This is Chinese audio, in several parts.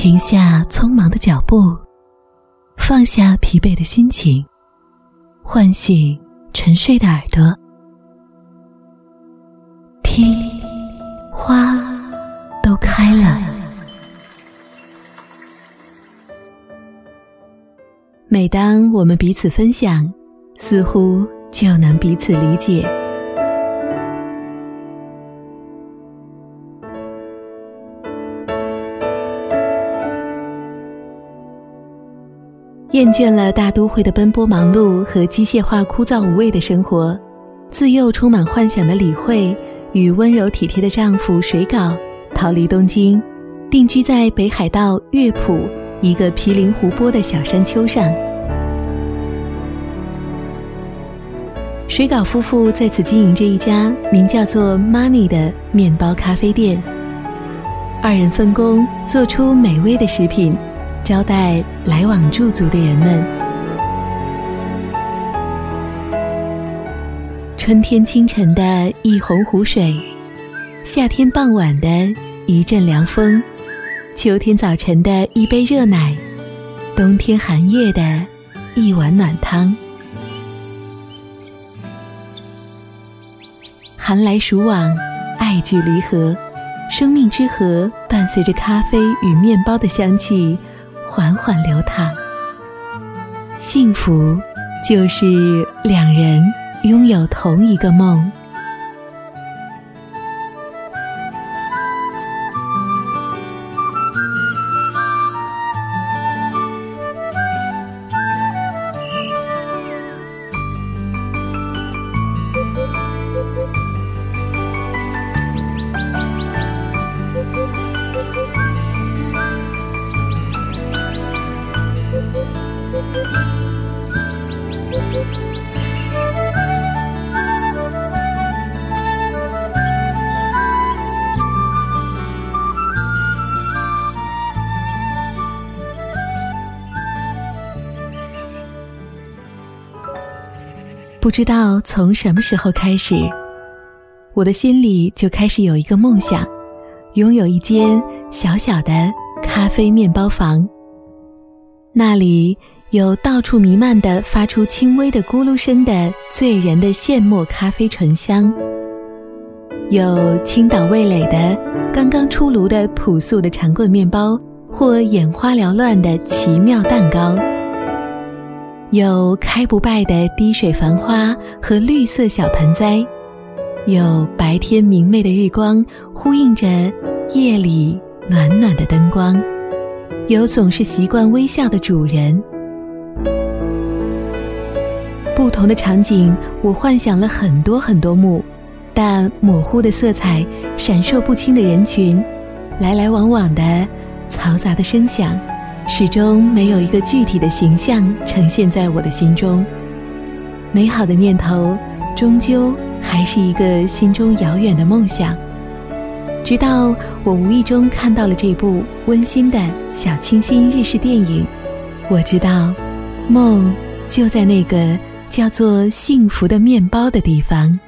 停下匆忙的脚步，放下疲惫的心情，唤醒沉睡的耳朵，听，花都开了。每当我们彼此分享，似乎就能彼此理解。厌倦了大都会的奔波忙碌和机械化枯燥无味的生活，自幼充满幻想的李慧与温柔体贴的丈夫水稿逃离东京，定居在北海道乐浦一个毗邻湖泊的小山丘上。水稿夫妇在此经营着一家名叫做 “Money” 的面包咖啡店，二人分工做出美味的食品。招待来往驻足的人们。春天清晨的一泓湖水，夏天傍晚的一阵凉风，秋天早晨的一杯热奶，冬天寒夜的一碗暖汤。寒来暑往，爱聚离合，生命之河伴随着咖啡与面包的香气。缓缓流淌，幸福就是两人拥有同一个梦。知道从什么时候开始，我的心里就开始有一个梦想，拥有一间小小的咖啡面包房。那里有到处弥漫的、发出轻微的咕噜声的醉人的现磨咖啡醇香，有倾倒味蕾的、刚刚出炉的朴素的长棍面包，或眼花缭乱的奇妙蛋糕。有开不败的滴水繁花和绿色小盆栽，有白天明媚的日光呼应着夜里暖暖的灯光，有总是习惯微笑的主人。不同的场景，我幻想了很多很多幕，但模糊的色彩、闪烁不清的人群、来来往往的嘈杂的声响。始终没有一个具体的形象呈现在我的心中。美好的念头，终究还是一个心中遥远的梦想。直到我无意中看到了这部温馨的小清新日式电影，我知道，梦就在那个叫做幸福的面包的地方。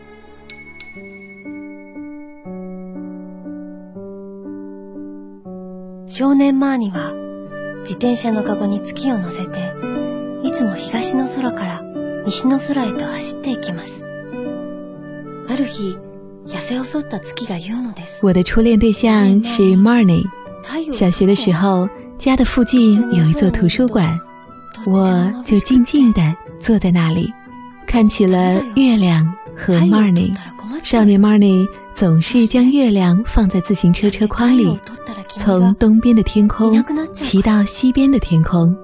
少年マには。 自転車のカゴに月を乗せて、いつも東の空から西の空へと走っていきます。ある日、痩せ細った月が言うのです。我的初恋对象是 Marnie。小学的时候，家的附近有一座图书馆，我就静静地坐在那里，看起了月亮和 Marnie。少年 Marnie 总是将月亮放在自行车车筐里。 从东边的天空骑到西边的天空。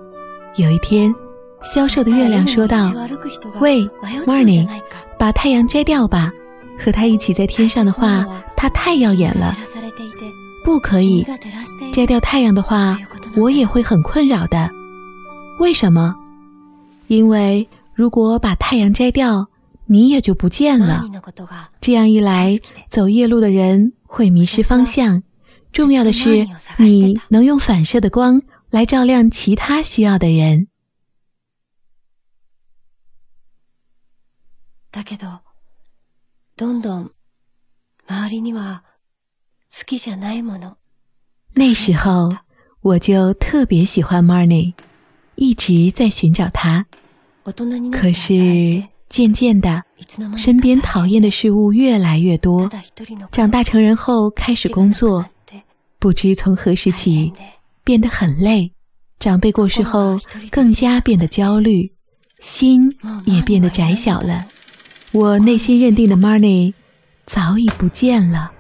有一天，消瘦的月亮说道：“喂，Morning，把太阳摘掉吧。和他一起在天上的话，他太耀眼了。不可以，摘掉太阳的话，我也会很困扰的。为什么？因为如果把太阳摘掉，你也就不见了。这样一来，走夜路的人会迷失方向。重要的是，你能用反射的光来照亮其他需要的人。だけど、どんどん周りには好きじゃないもの。那时候，我就特别喜欢 Marnie，一直在寻找他。可是渐渐的，身边讨厌的事物越来越多。长大成人后，开始工作， 不知从何时起变得很累。长辈过世后，更加变得焦虑，心也变得窄小了。我内心认定的 Marnie 早已不见了。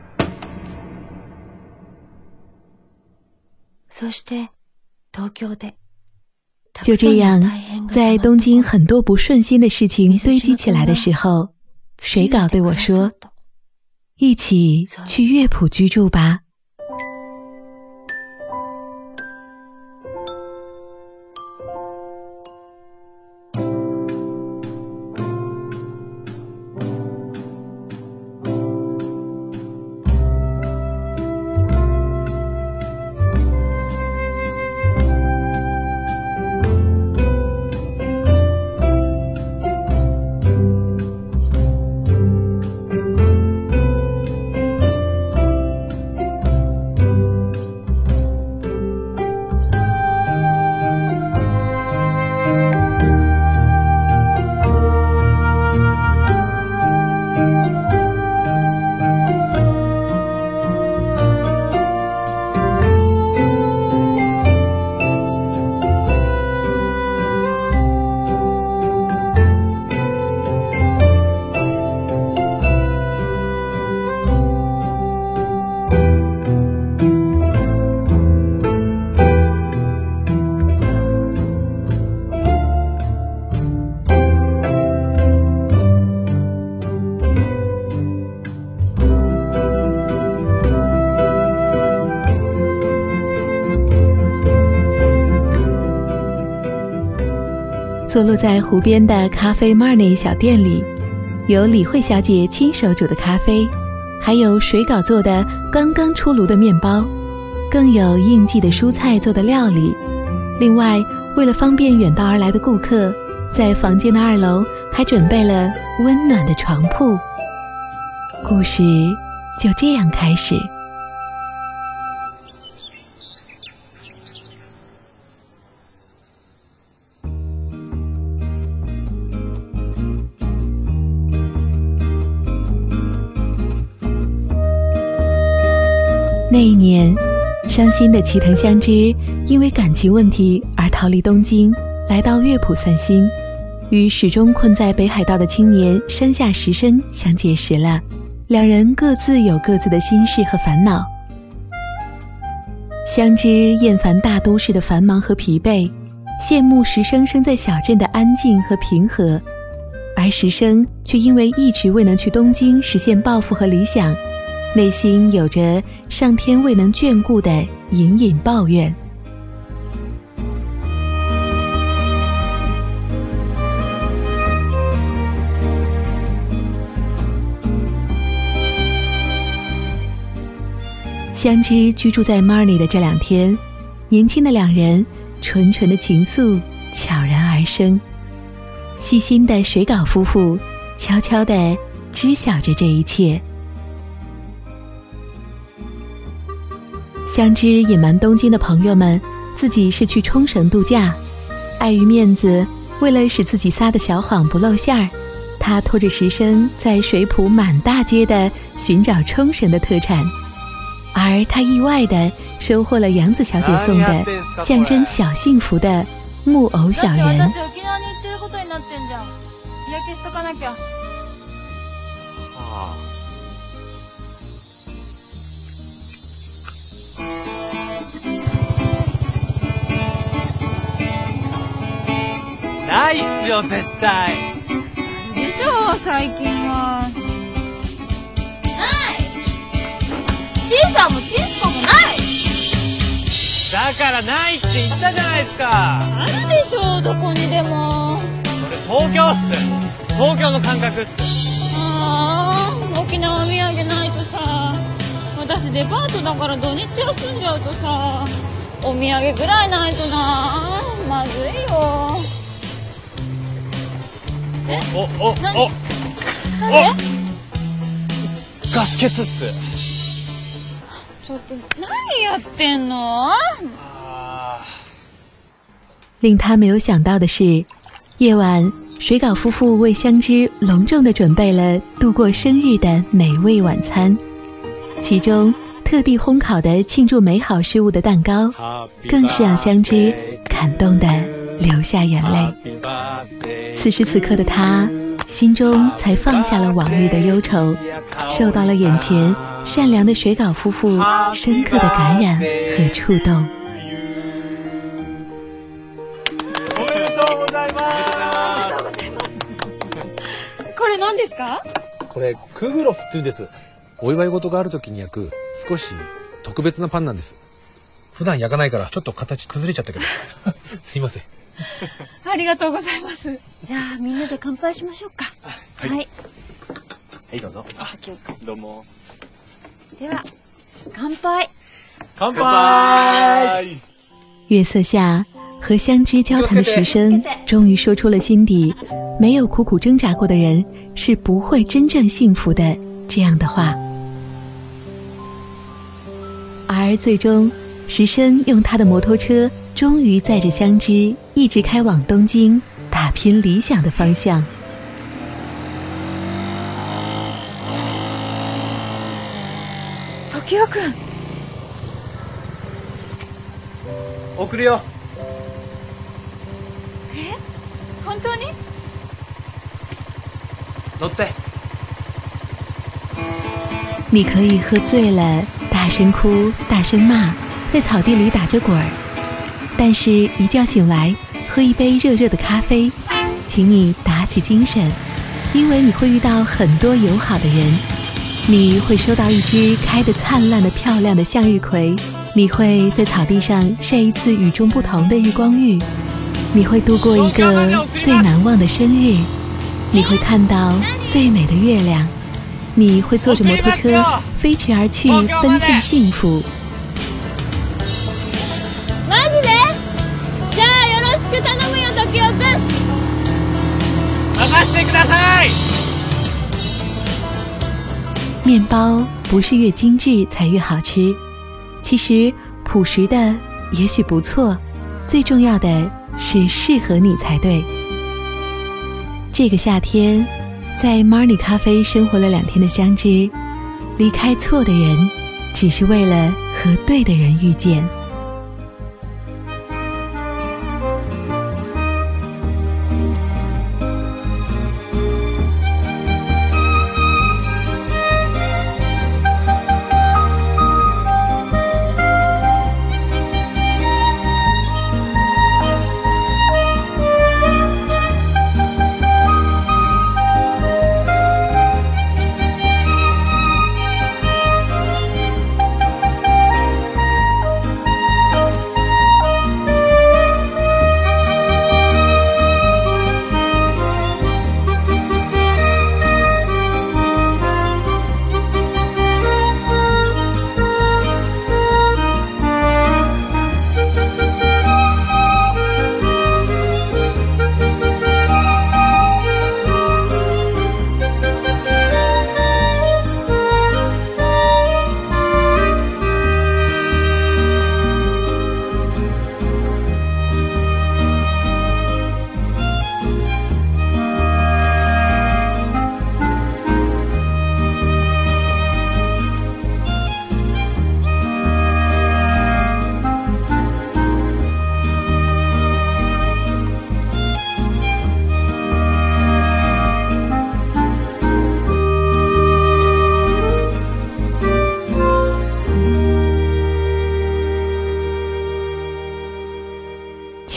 就这样，在东京很多不顺心的事情堆积起来的时候，水稿对我说：“一起去乐谱居住吧。”坐落在湖边的咖啡 Marnie 小店里，有李慧小姐亲手煮的咖啡，还有水稿做的刚刚出炉的面包，更有应季的蔬菜做的料理。另外，为了方便远道而来的顾客，在房间的二楼还准备了温暖的床铺。故事就这样开始。那一年，伤心的齐藤香织因为感情问题而逃离东京，来到乐谱散心，与始终困在北海道的青年山下实生相结识了。两人各自有各自的心事和烦恼。香织厌烦大都市的繁忙和疲惫，羡慕石生生在小镇的安静和平和，而石生却因为一直未能去东京实现抱负和理想。内心有着上天未能眷顾的隐隐抱怨。相知居住在 m a r n i 的这两天，年轻的两人纯纯的情愫悄然而生。细心的水稿夫妇悄悄的知晓着这一切。相知隐瞒东京的朋友们，自己是去冲绳度假。碍于面子，为了使自己撒的小谎不露馅儿，他拖着石生在水浦满大街的寻找冲绳的特产。而他意外的收获了杨子小姐送的象征小幸福的木偶小人。ないっすよ、絶対。でしょう、最近は。ないシーサーもチンスコもないだだからないって言ったじゃないですかあるでしょどこにでも。それ東京っす東京の感覚っすああ、沖縄土産ないとさ。私デパートだから土日休んじゃうとさ。お土産ぐらいないとな。まずいよ。えおおお何おなんでガス欠っすちょっと何やってんのあ令他没有想到的是，夜晚水饺夫妇为香枝隆重的准备了度过生日的美味晚餐，其中特地烘烤的庆祝美好事物的蛋糕，更是让香枝感动的流下眼泪。 此时此刻的他，心中才放下了往日的忧愁，受到了眼前善良的水饺夫妇深刻的感染和触动。おめでとうございますこれ何ですかこれ、クグロフって言うんです。お祝い事がある時に焼く、少し特別なパンなんです。普段焼かないから、ちょっと形崩れちゃったけど。すいません。 ありがとうございます。じゃあみんなで乾杯しましょうか。はいはい。はいどうぞ先をどうもでは、乾杯。乾杯月色下，和香枝交谈的石生终于说出了心底没有苦苦挣扎过的人是不会真正幸福的这样的话。而最终，石生用他的摩托车， 终于载着香枝一直开往东京，打拼理想的方向。時代くん、送るよえ本当に乗って你可以喝醉了，大声哭，大声骂，在草地里打着滚儿。 但是，一觉醒来，喝一杯热热的咖啡，请你打起精神，因为你会遇到很多友好的人，你会收到一支开得灿烂的漂亮的向日葵，你会在草地上晒一次与众不同的日光浴，你会度过一个最难忘的生日，你会看到最美的月亮。你会坐着摩托车飞驰而去，奔向幸福。面包不是越精致才越好吃，其实朴实的也许不错，最重要的是适合你才对。这个夏天，在 Marni 咖啡生活了两天的香知，离开错的人，只是为了和对的人遇见。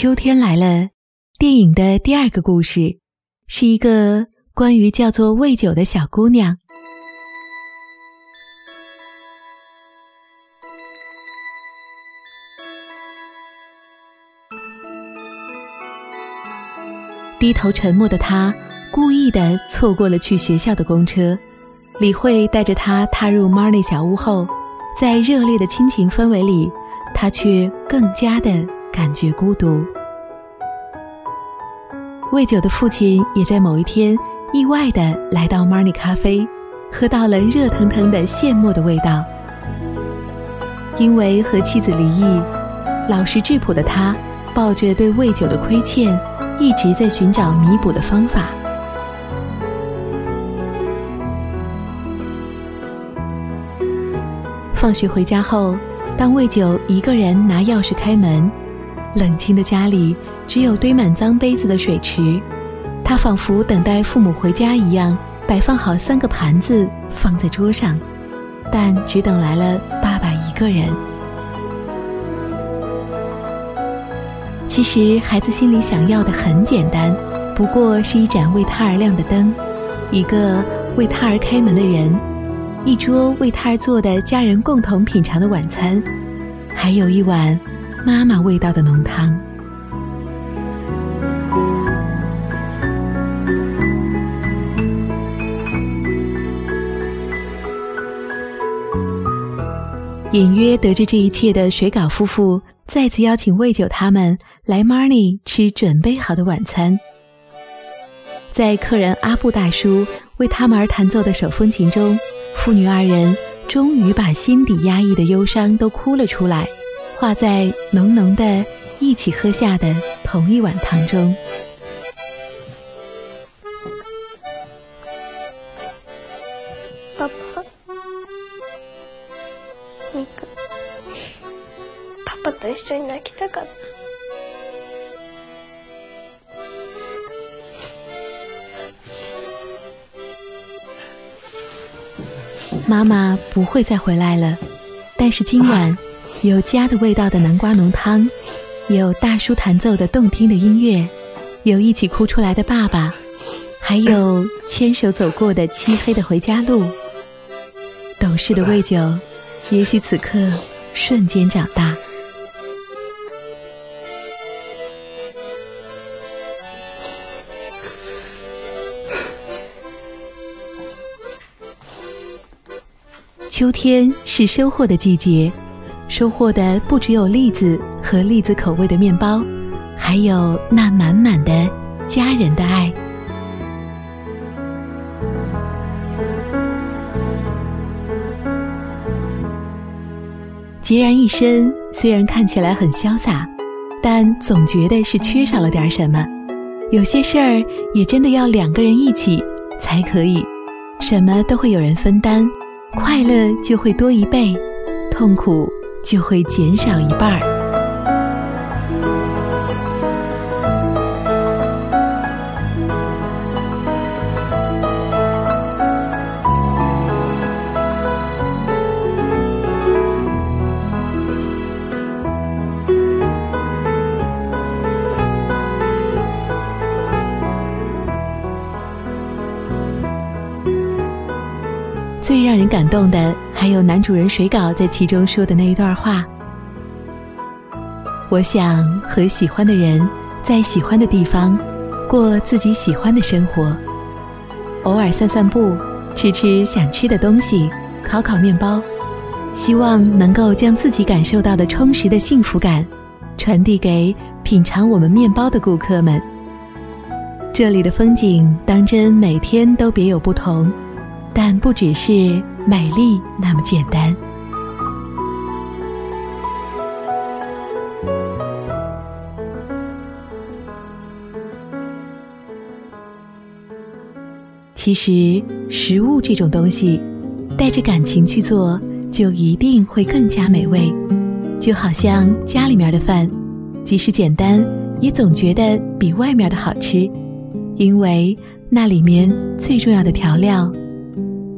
秋天来了，电影的第二个故事是一个关于叫做魏九的小姑娘。低头沉默的他故意的错过了去学校的公车，李慧带着他踏入 Marley 小屋后，在热烈的亲情氛围里，他却更加的。感觉孤独。魏九的父亲也在某一天意外的来到 Marnie 咖啡，喝到了热腾腾的现磨的味道。因为和妻子离异，老实质朴的他，抱着对魏九的亏欠，一直在寻找弥补的方法。放学回家后，当魏九一个人拿钥匙开门，冷清的家里只有堆满脏杯子的水池，他仿佛等待父母回家一样，摆放好三个盘子放在桌上，但只等来了爸爸一个人。其实孩子心里想要的很简单，不过是一盏为他而亮的灯，一个为他而开门的人。一桌为他而做的家人共同品尝的晚餐，还有一碗妈妈味道的浓汤。隐约得知这一切的水稿夫妇再次邀请魏九他们来 Marnie 吃准备好的晚餐，在客人阿布大叔为他们而弹奏的手风琴中。父女二人终于把心底压抑的忧伤都哭了出来，化在浓浓的一起喝下的同一碗汤中。爸爸，ミク、パパと一緒に泣きたかった。妈妈不会再回来了，但是今晚 有家的味道的南瓜浓汤，有大叔弹奏的动听的音乐，有一起哭出来的爸爸，还有牵手走过的漆黑的回家路。懂事的魏九，也许此刻瞬间长大。秋天是收获的季节，收获的不只有栗子和栗子口味的面包，还有那满满的家人的爱。孑然一身，虽然看起来很潇洒，但总觉得是缺少了点什么。有些事儿也真的要两个人一起才可以，什么都会有人分担。快乐就会多一倍，痛苦就会减少一半儿。最让人感动的，还有男主人水稿在其中说的那一段话：“我想和喜欢的人在喜欢的地方，过自己喜欢的生活，偶尔散散步，吃吃想吃的东西，烤烤面包，希望能够将自己感受到的充实的幸福感，传递给品尝我们面包的顾客们。这里的风景，当真每天都别有不同。”但不只是美丽那么简单。其实，食物这种东西，带着感情去做，就一定会更加美味。就好像家里面的饭，即使简单，也总觉得比外面的好吃，因为那里面最重要的调料。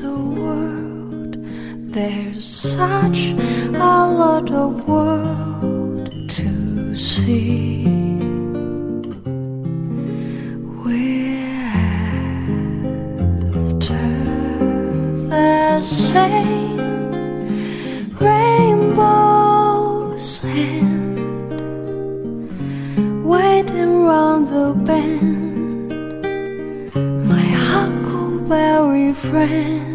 the world. There's such a lot of world to see. After the same rainbows and waiting round the bend. Friend,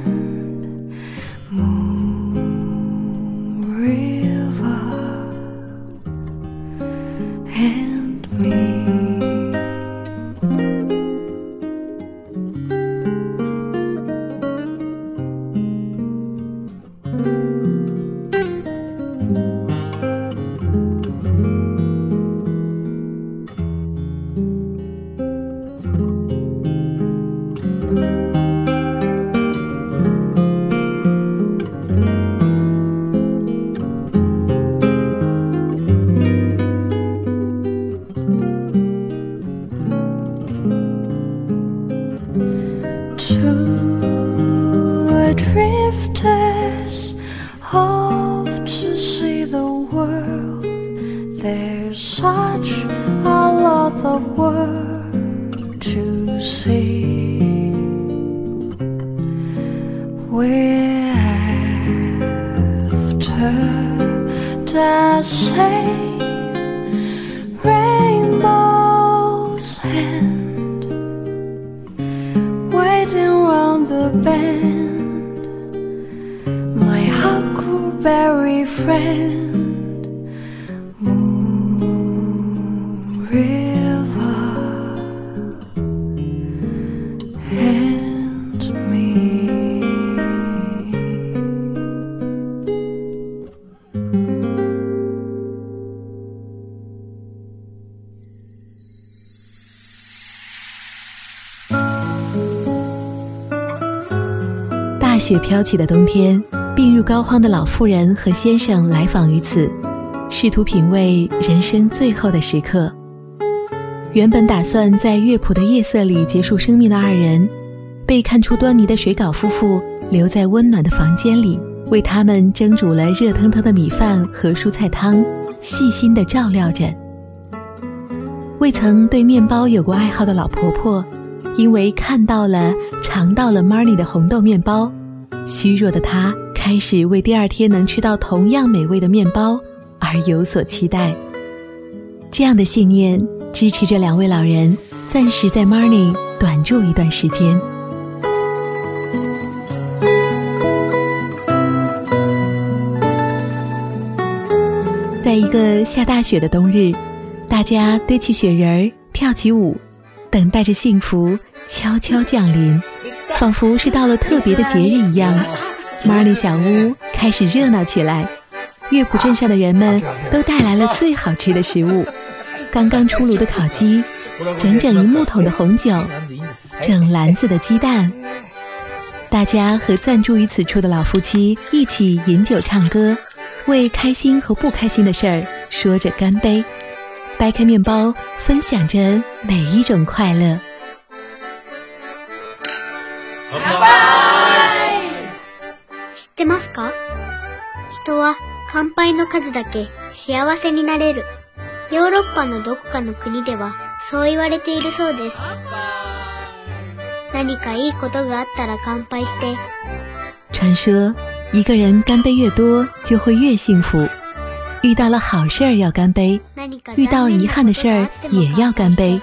大雪飘起的冬天》，病入膏肓的老妇人和先生来访于此，试图品味人生最后的时刻。原本打算在乐谱的夜色里结束生命的二人，被看出端倪的水稿夫妇留在温暖的房间里，为他们蒸煮了热腾腾的米饭和蔬菜汤，细心地照料着。未曾对面包有过爱好的老婆婆，因为看到了、尝到了 Marnie 的红豆面包，虚弱的她开始为第二天能吃到同样美味的面包而有所期待。这样的信念支持着两位老人暂时在 Marnie 短住一段时间。在一个下大雪的冬日，大家堆起雪人儿，跳起舞，等待着幸福悄悄降临，仿佛是到了特别的节日一样。马里小屋开始热闹起来，乐谱镇上的人们都带来了最好吃的食物：刚刚出炉的烤鸡，整整一木桶的红酒，整篮子的鸡蛋。大家和暂住于此处的老夫妻一起饮酒唱歌，为开心和不开心的事儿说着干杯，掰开面包，分享着每一种快乐。知ってますか人は乾杯の数だけ幸せになれる。 ヨーロッパのどこかの国ではそう言われているそうです。何かいいことがあったら乾杯して、传说一个人干杯越多，就会越幸福。遇到了好事儿要干杯，何か遇到遗憾的事儿也要干杯。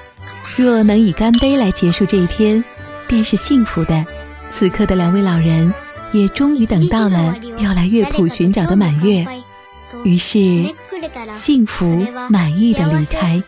若能以干杯来结束这一天，便是幸福的。此刻的两位老人也终于等到了要来乐谱寻找的满月，于是 幸福满意的离开。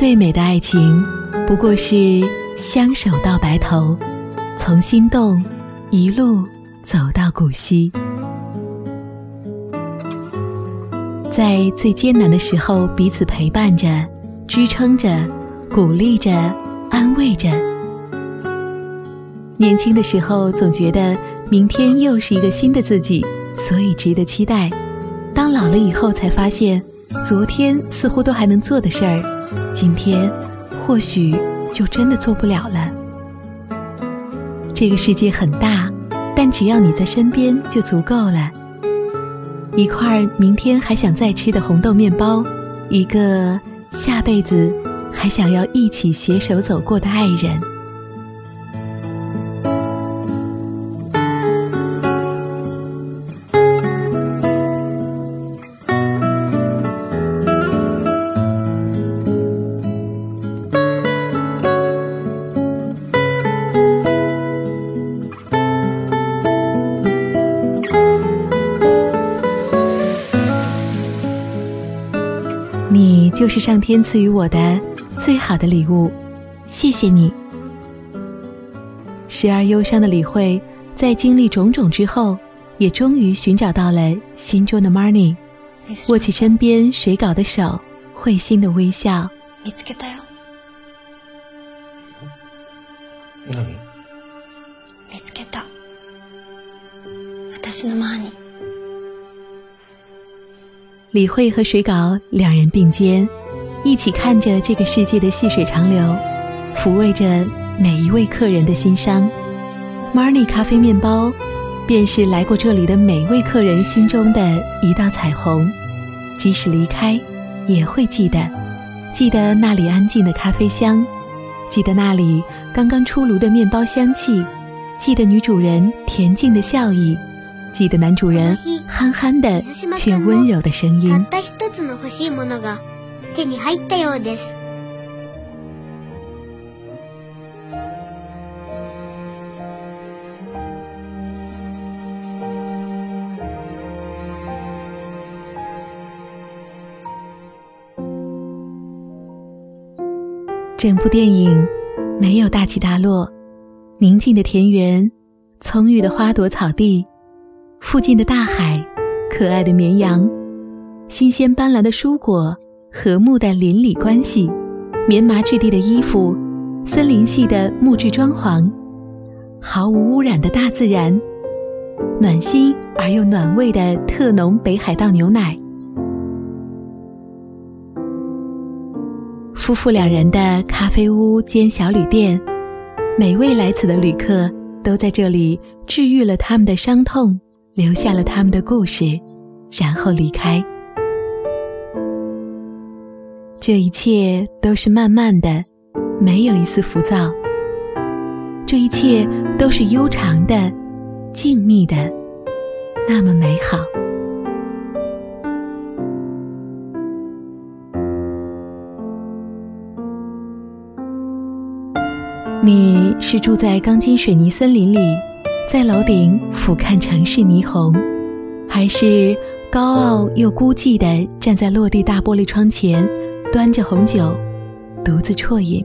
最美的爱情，不过是相守到白头，从心动一路走到古稀。在最艰难的时候，彼此陪伴着、支撑着、鼓励着、安慰着。年轻的时候，总觉得明天又是一个新的自己，所以值得期待。当老了以后，才发现，昨天似乎都还能做的事儿，今天或许就真的做不了了。这个世界很大，但只要你在身边就足够了。一块明天还想再吃的红豆面包，一个下辈子还想要一起携手走过的爱人。是上天赐予我的最好的礼物，谢谢你。时而忧伤的李慧，在经历种种之后，也终于寻找到了心中的 Marnie，握起身边水稿的手，会心的微笑。見つけたよ。何見つけた。私のマーニー。李慧和水稿两人并肩， 一起看着这个世界的细水长流，抚慰着每一位客人的心伤。Marnie 咖啡面包，便是来过这里的每位客人心中的一道彩虹，即使离开，也会记得，记得那里安静的咖啡香，记得那里刚刚出炉的面包香气，记得女主人恬静的笑意，记得男主人憨憨的却温柔的声音手に入ったようです。整部电影没有大起大落，宁静的田园，葱郁的花朵草地，附近的大海，可爱的绵羊，新鲜斑斓的蔬果， 和睦的邻里关系，棉麻质地的衣服，森林系的木质装潢，毫无污染的大自然，暖心而又暖胃的特浓北海道牛奶。夫妇两人的咖啡屋兼小旅店，每位来此的旅客都在这里治愈了他们的伤痛，留下了他们的故事，然后离开。这一切都是慢慢的，没有一丝浮躁。这一切都是悠长的、静谧的，那么美好。你是住在钢筋水泥森林里，在楼顶俯瞰城市霓虹，还是高傲又孤寂的站在落地大玻璃窗前，端着红酒，独自啜饮？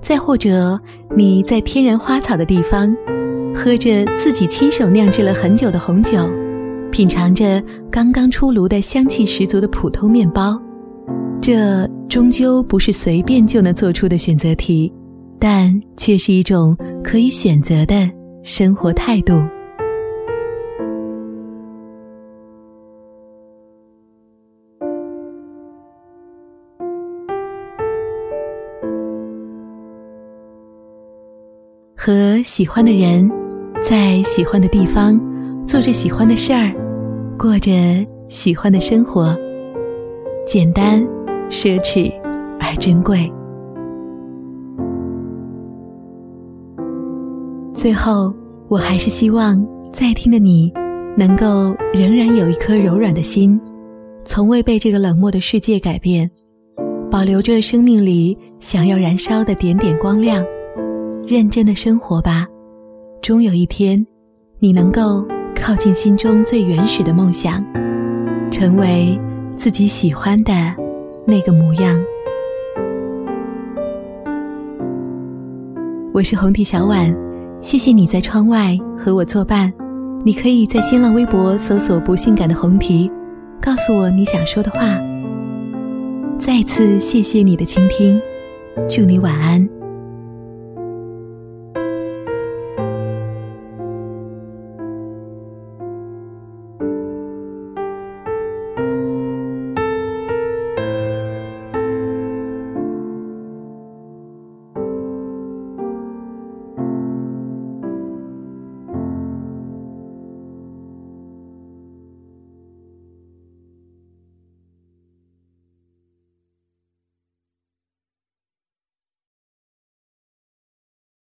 再或者你在天然花草的地方，喝着自己亲手酿制了很久的红酒，品尝着刚刚出炉的香气十足的普通面包？这终究不是随便就能做出的选择题。但却是一种可以选择的生活态度。和喜欢的人，在喜欢的地方，做着喜欢的事儿，过着喜欢的生活，简单、奢侈而珍贵。最后，我还是希望在听的你，能够仍然有一颗柔软的心，从未被这个冷漠的世界改变，保留着生命里想要燃烧的点点光亮，认真的生活吧。终有一天你能够靠近心中最原始的梦想成为自己喜欢的那个模样。我是红提小婉谢谢你在窗外和我作伴。你可以在新浪微博搜索不性感的红提告诉我你想说的话。再次谢谢你的倾听祝你晚安。